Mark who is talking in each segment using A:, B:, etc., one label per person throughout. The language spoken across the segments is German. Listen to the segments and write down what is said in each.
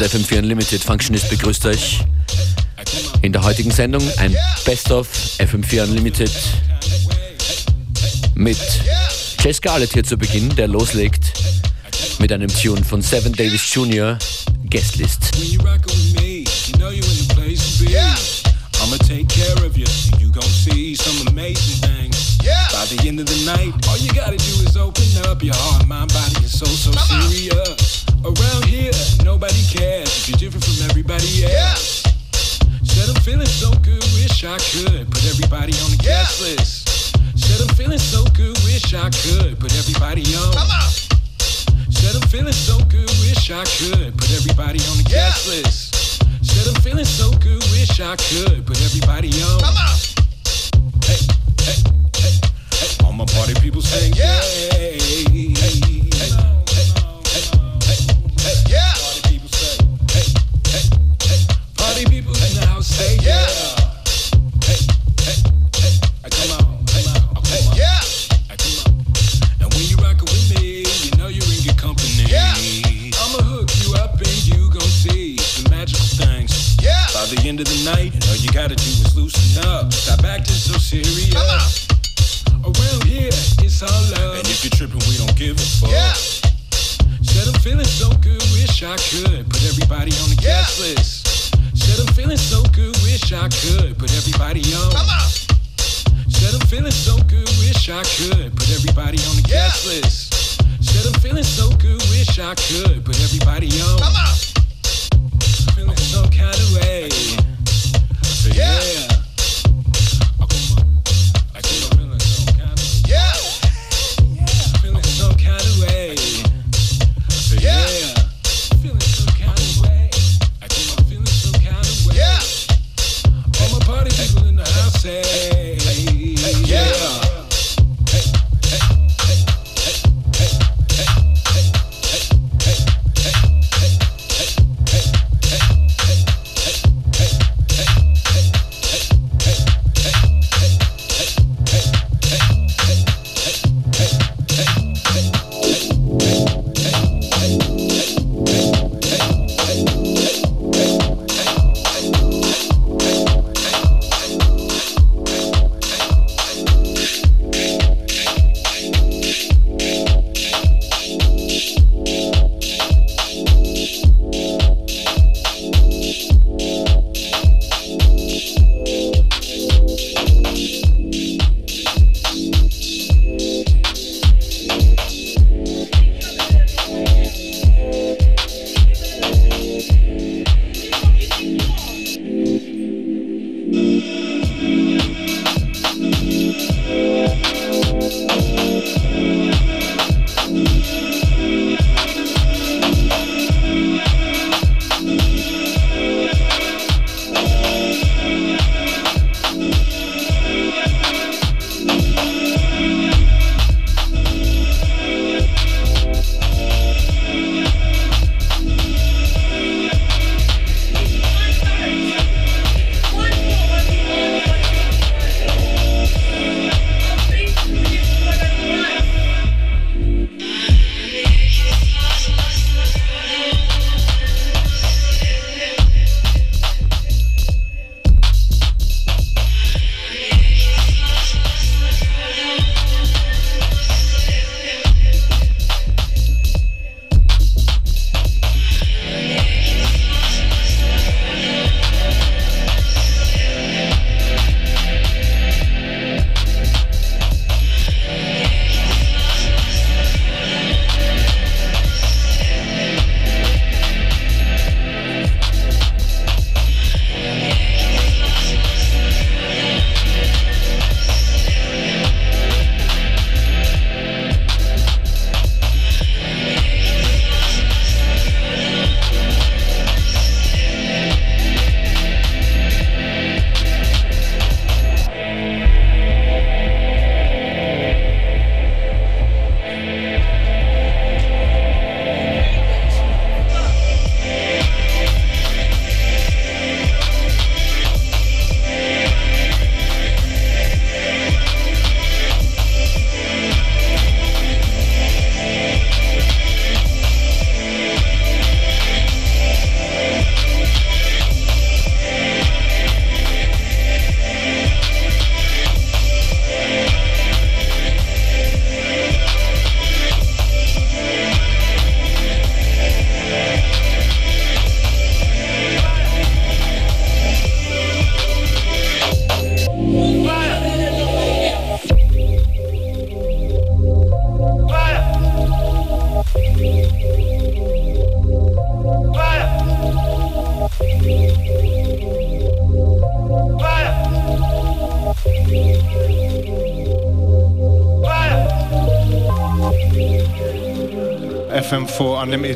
A: Das FM4 Unlimited Functionist begrüßt euch in der heutigen Sendung ein Best of FM4 Unlimited mit Jay Scarlett hier zu Beginn, der loslegt mit einem Tune von Seven Davis Jr. Guestlist. I'ma take care of you. You gon' see some amazing things. Yeah. By the end of the night, all you gotta do is open up your heart, mind, body, and soul. So serious. Around here, nobody cares if you're different from everybody else. Yeah. Said I'm feeling so good, wish I could put everybody on the yeah. guest list. Said I'm feeling so good, wish I could put everybody on. Come on. Said I'm feeling so good, wish I could put everybody on the yeah. guest list. Said I'm feeling so good, wish I could put everybody on. Come on. Hey, hey, hey, hey. All my party people saying yeah. Hey, hey, hey, I come out. I. Yeah. I come out. And when you rock with me, you know you ain't get company. Yeah. I'mma hook you up and you go see the magic things. By the end of the night, though you gotta chill and loosen up. Stop back so serious. Come on. We here in solitude. And if you tripping, we don't give a fuck. Yeah. Said I'm feeling so good, wish I could put everybody on the yeah. guest list. Said I'm feeling so wish I could put everybody on. Come on. Said I'm feeling so good, wish I could put everybody on the yeah. guest list. Said I'm feeling so good, wish I could put everybody on. Come on feeling some kind of way. yeah.
B: FM4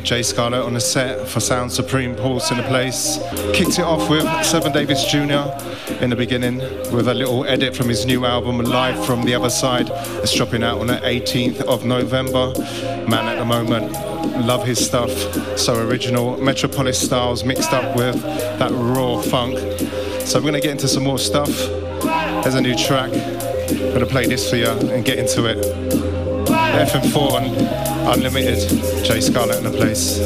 B: Unlimited J Scarlett on the set for Sound Supreme Pulse in the place. Kicked it off with Seven Davis Jr. in the beginning with a little edit from his new album Live from the Other Side. It's dropping out on the 18th of November. Man, at the moment, love his stuff. So original. Metropolis styles mixed up with that raw funk. So we're going to get into some more stuff. There's a new track. I'm going to play this for you and get into it. FM4 on Unlimited, Jay Scarlett in the place.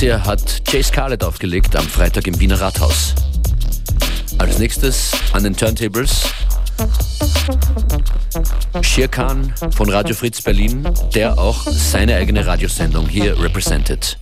C: Hier hat Jay Scarlett aufgelegt am Freitag im Wiener Rathaus. Als nächstes an den Turntables Shirkan von Radio Fritz Berlin, der auch seine eigene Radiosendung hier repräsentiert.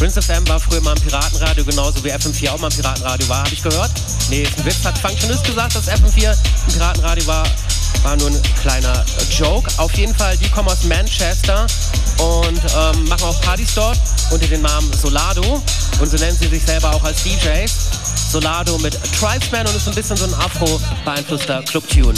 D: Rinse FM war früher mal ein Piratenradio, genauso wie FM4 auch mal ein Piratenradio war, habe ich gehört. Nee, ist ein Witz, hat Functionist gesagt, dass FM4 ein Piratenradio war. War nur ein kleiner Joke. Auf jeden Fall, die kommen aus Manchester und ähm, machen auch Partys dort unter dem Namen Solado. Und so nennen sie sich selber auch als DJs. Solado mit Tribesman und ist ein bisschen so ein Afro-beeinflusster Club-Tune.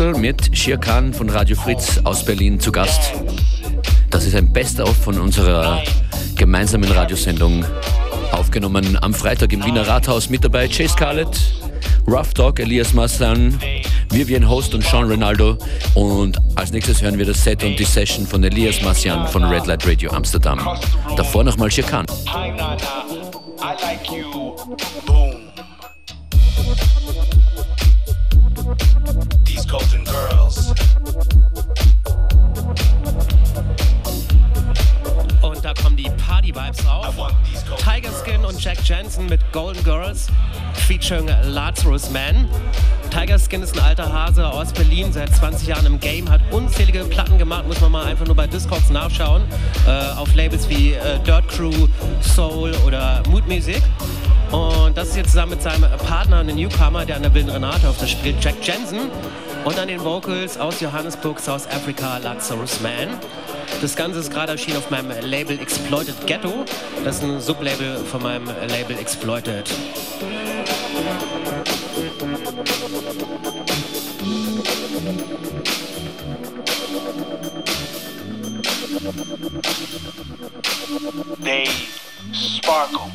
C: Special mit Shir Khan von Radio Fritz aus Berlin zu Gast. Das ist ein Best-of von unserer gemeinsamen Radiosendung, aufgenommen am Freitag im Wiener Rathaus. Mit dabei Chase Scarlett, Rough Dog, Elias Massan, Vivian Host und Sean Ronaldo. Und als nächstes hören wir das Set und die Session von Elias Massian von Red Light Radio Amsterdam. Davor nochmal Shir Khan. I like you. Boom. Girls
D: featuring Lazarus Man. Tiger Skin ist ein alter Hase aus Berlin, seit 20 Jahren im Game, hat unzählige Platten gemacht, muss man mal einfach nur bei Discogs nachschauen, äh, auf Labels wie äh, Dirt Crew, Soul oder Mood Music. Und das ist jetzt zusammen mit seinem Partner, einem Newcomer, der an der Wilden Renate auf das spielt, Jack Jensen. Und an den Vocals aus Johannesburg, South Africa, Lazarus Man. Das Ganze ist gerade erschienen auf meinem Label Exploited Ghetto. Das ist ein Sublabel von meinem Label Exploited.
E: They sparkle.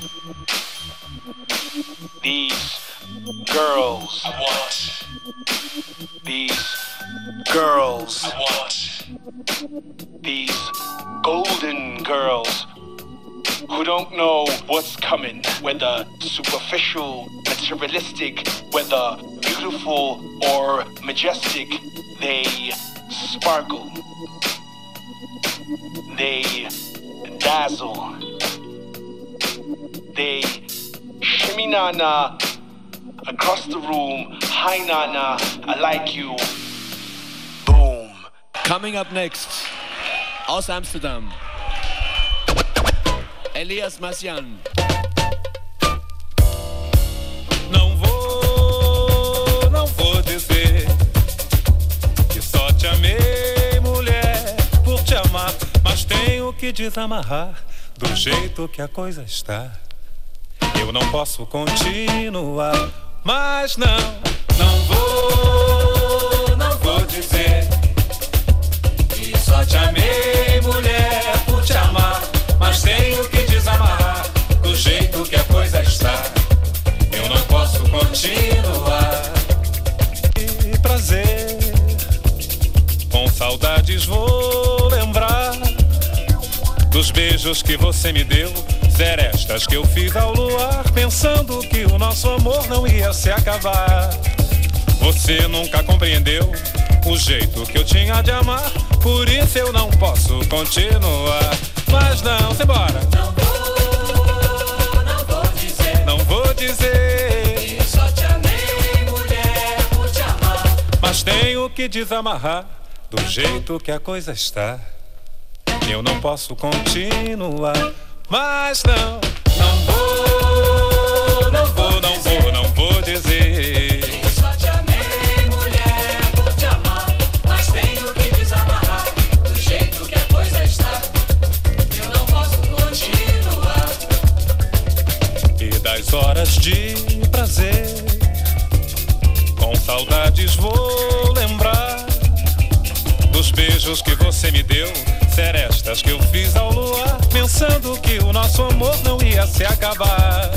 E: These girls I want. These girls I want. These golden girls who don't know what's coming, whether superficial, materialistic, whether beautiful or majestic, they sparkle. They dazzle. They shimmy na na across the room. Hi na na, I like you. Boom.
A: Coming up next, aus Amsterdam, Elias Massian.
F: Não vou, não vou dizer que só te amei, mulher, por te amar, mas tenho que desamarrar do jeito que a coisa está. Eu não posso continuar, mas não, não vou, não vou dizer te amei, mulher, por te amar, mas tenho que desamarrar do jeito que a coisa está. Eu não posso continuar. Que prazer, com saudades vou lembrar dos beijos que você me deu, serestas que eu fiz ao luar, pensando que o nosso amor não ia se acabar. Você nunca compreendeu o jeito que eu tinha de amar, por isso eu não posso continuar. Mas não, simbora.
G: Não vou, não vou dizer
F: Não vou dizer,
G: que só te amei, mulher, por te amar.
F: mas tenho que desamarrar do jeito que a coisa está. Eu não posso continuar. Mas não, não vou, horas de prazer. Com saudades vou lembrar dos beijos que você me deu, serestas que eu fiz ao luar, pensando que o nosso amor não ia se acabar.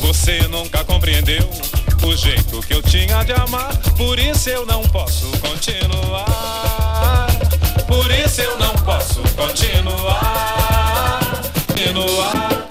F: Você nunca compreendeu o jeito que eu tinha de amar, por isso eu não posso continuar. Por isso eu não posso continuar. Continuar.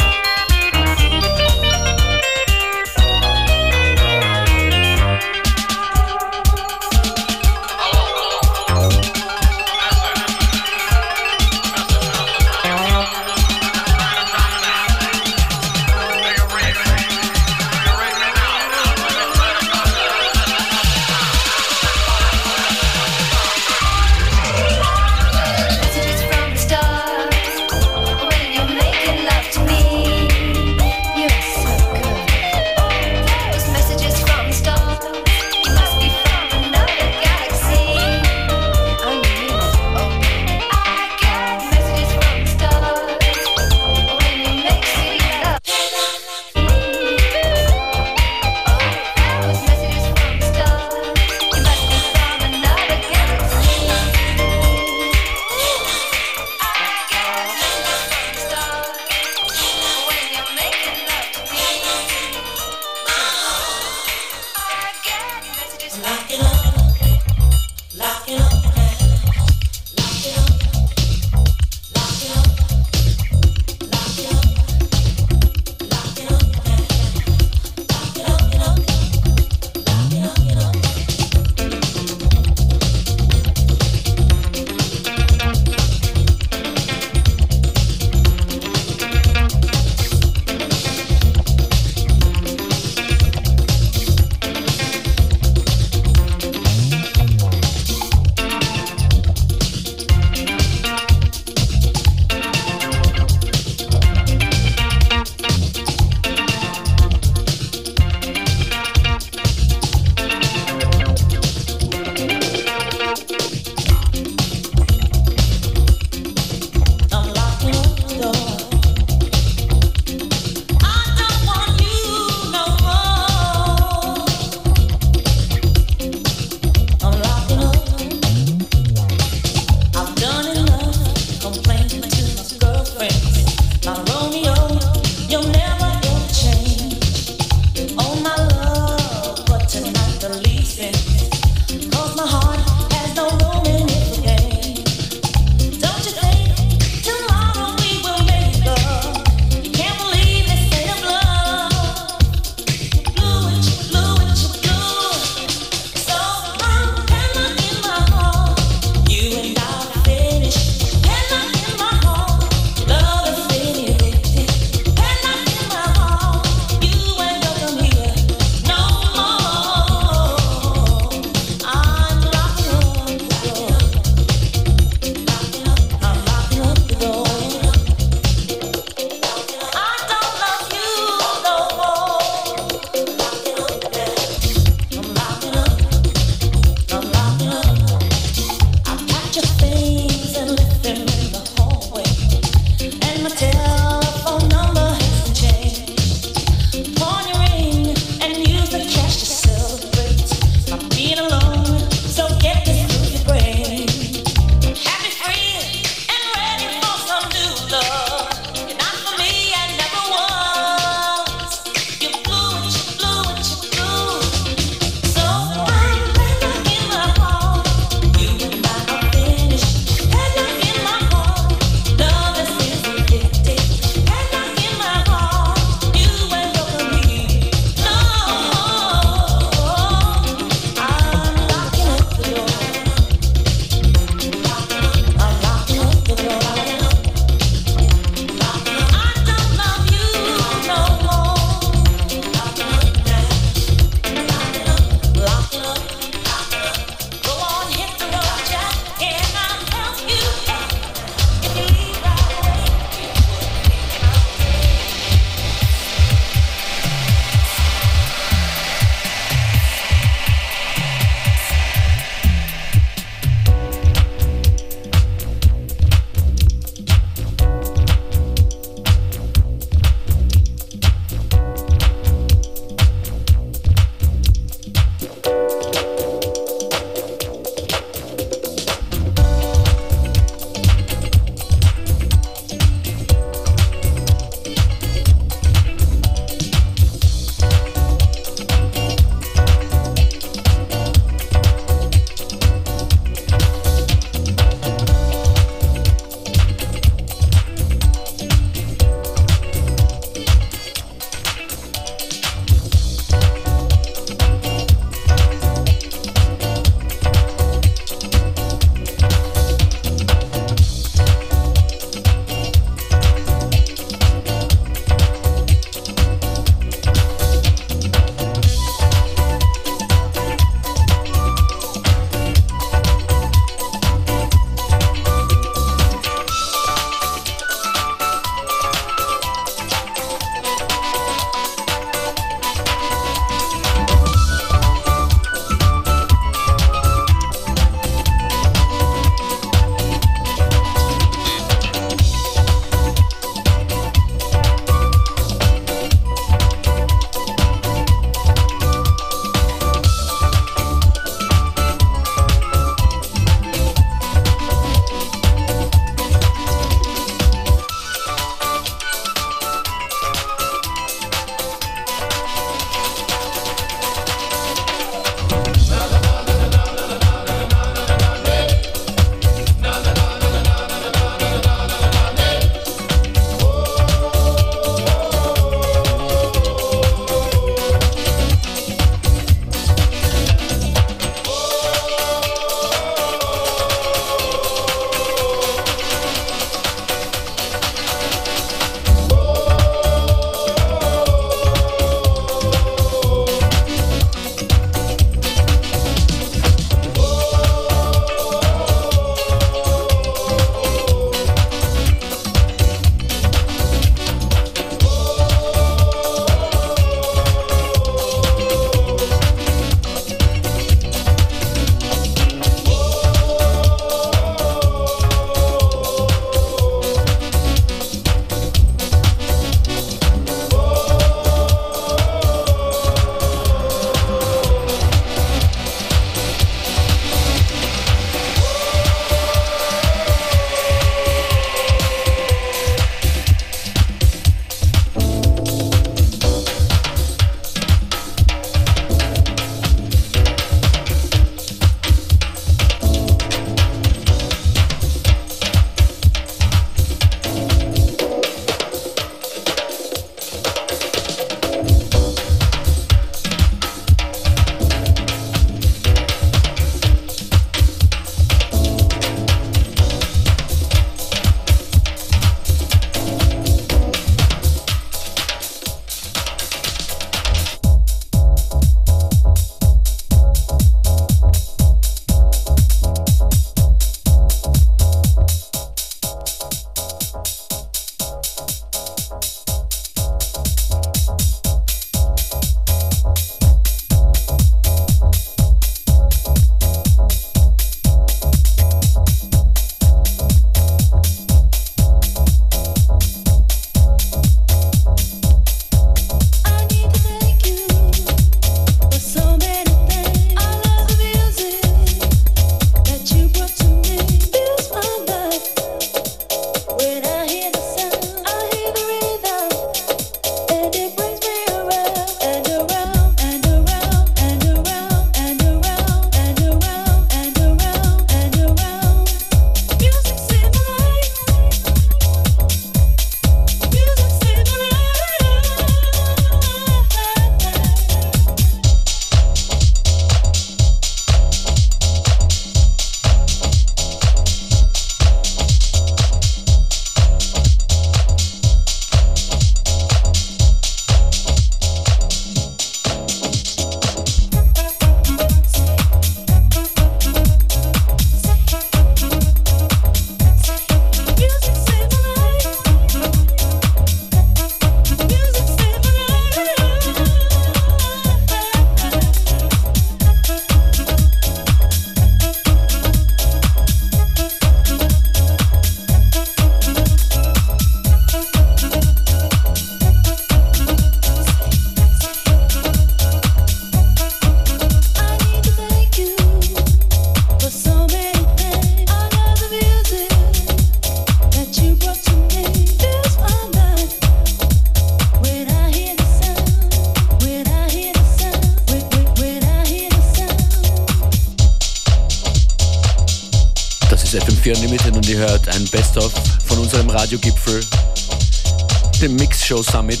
C: Dem Mix Show Summit.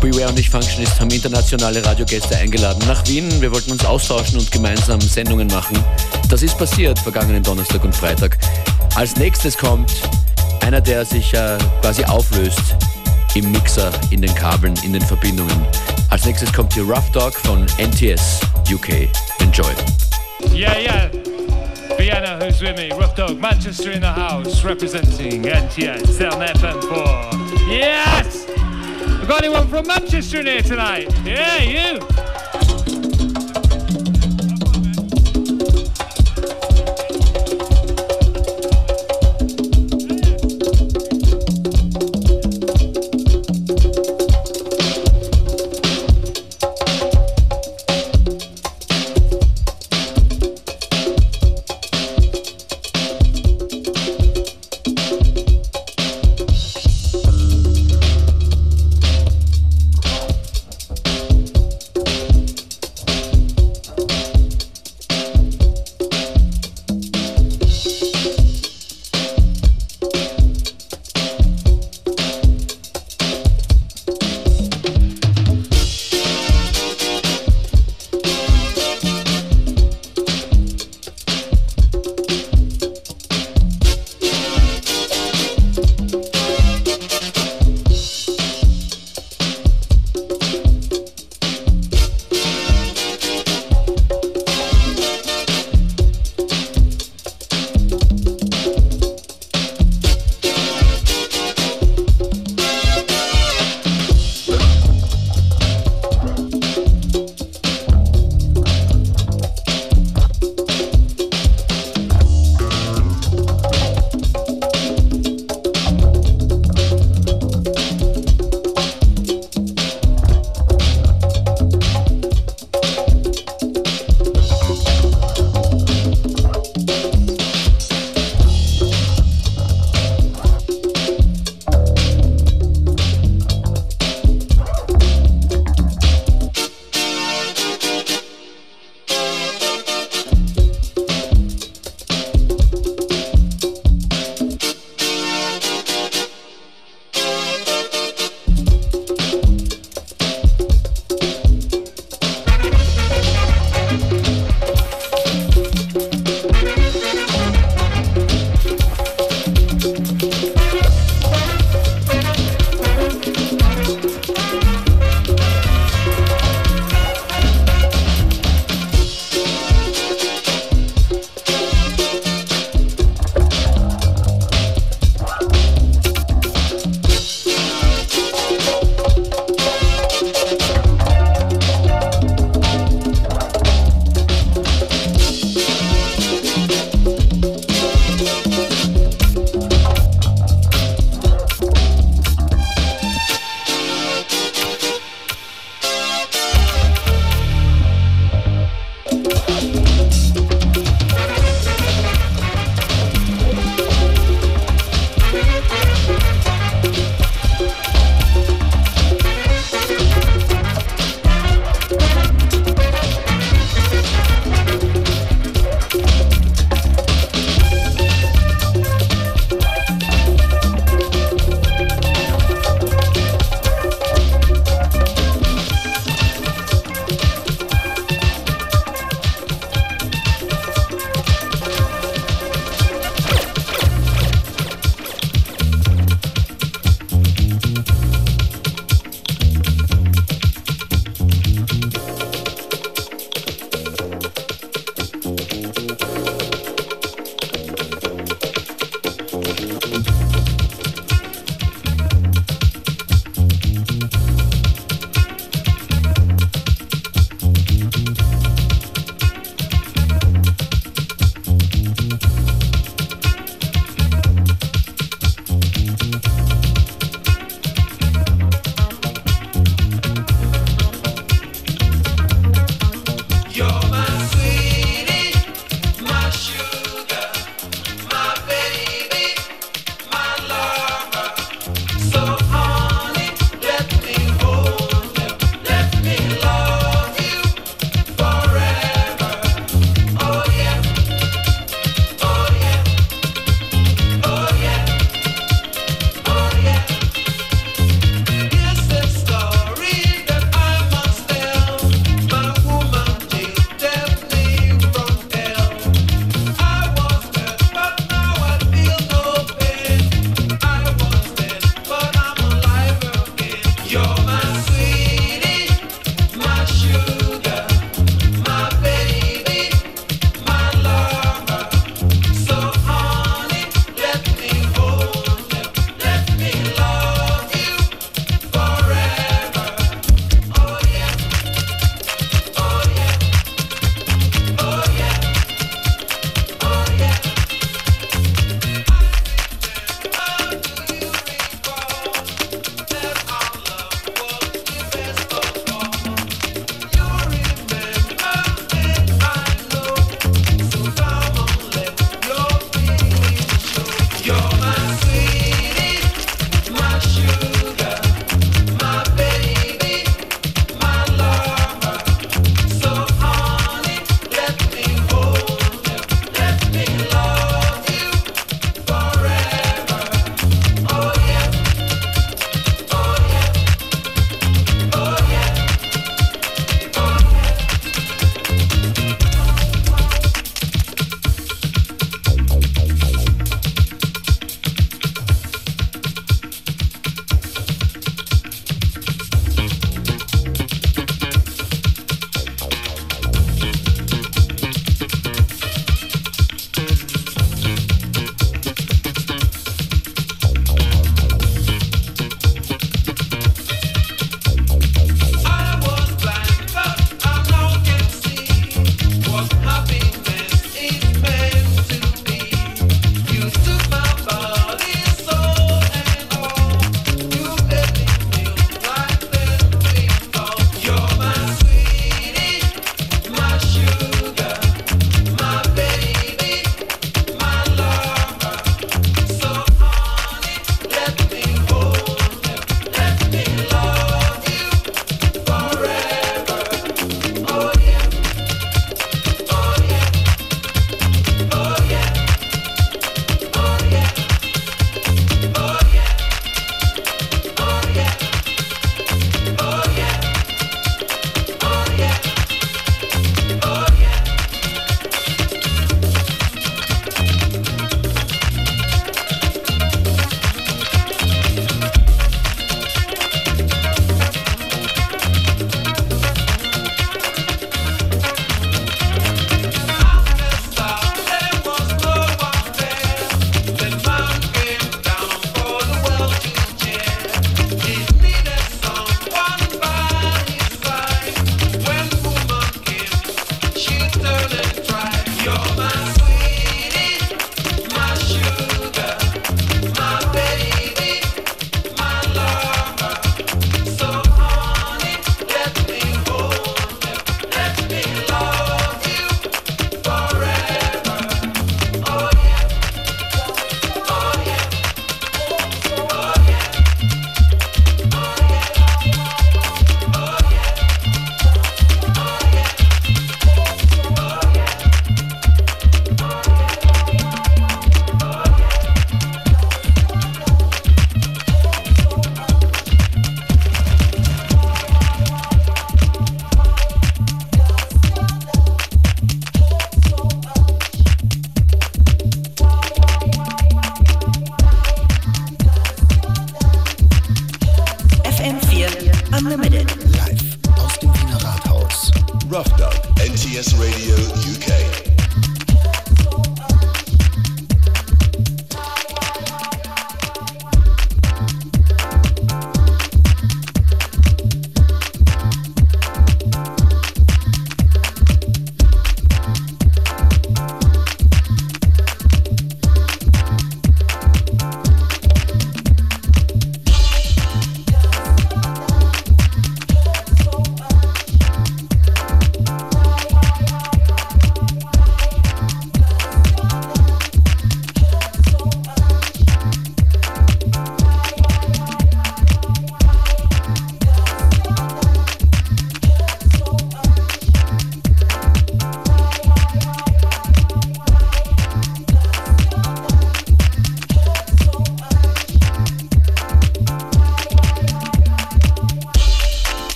C: Beware und ich Functionist haben internationale Radiogäste eingeladen nach Wien. Wir wollten uns austauschen und gemeinsam Sendungen machen. Das ist passiert vergangenen Donnerstag und Freitag. Als nächstes kommt einer, der sich äh, quasi auflöst im Mixer, in den Kabeln, in den Verbindungen. Als nächstes kommt hier Rough Dog von NTS UK. Enjoy.
H: Yeah, yeah. Vienna, who's with me? Rough Dog, Manchester in the house, representing NTS on FM4. Yes! We've got anyone from Manchester in here tonight? Yeah, you.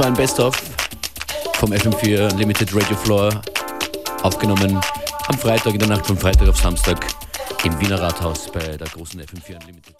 C: War ein Best-of vom FM4 Limited Radio Floor, aufgenommen am Freitag, in der Nacht von Freitag auf Samstag im Wiener Rathaus bei der großen FM4 Unlimited.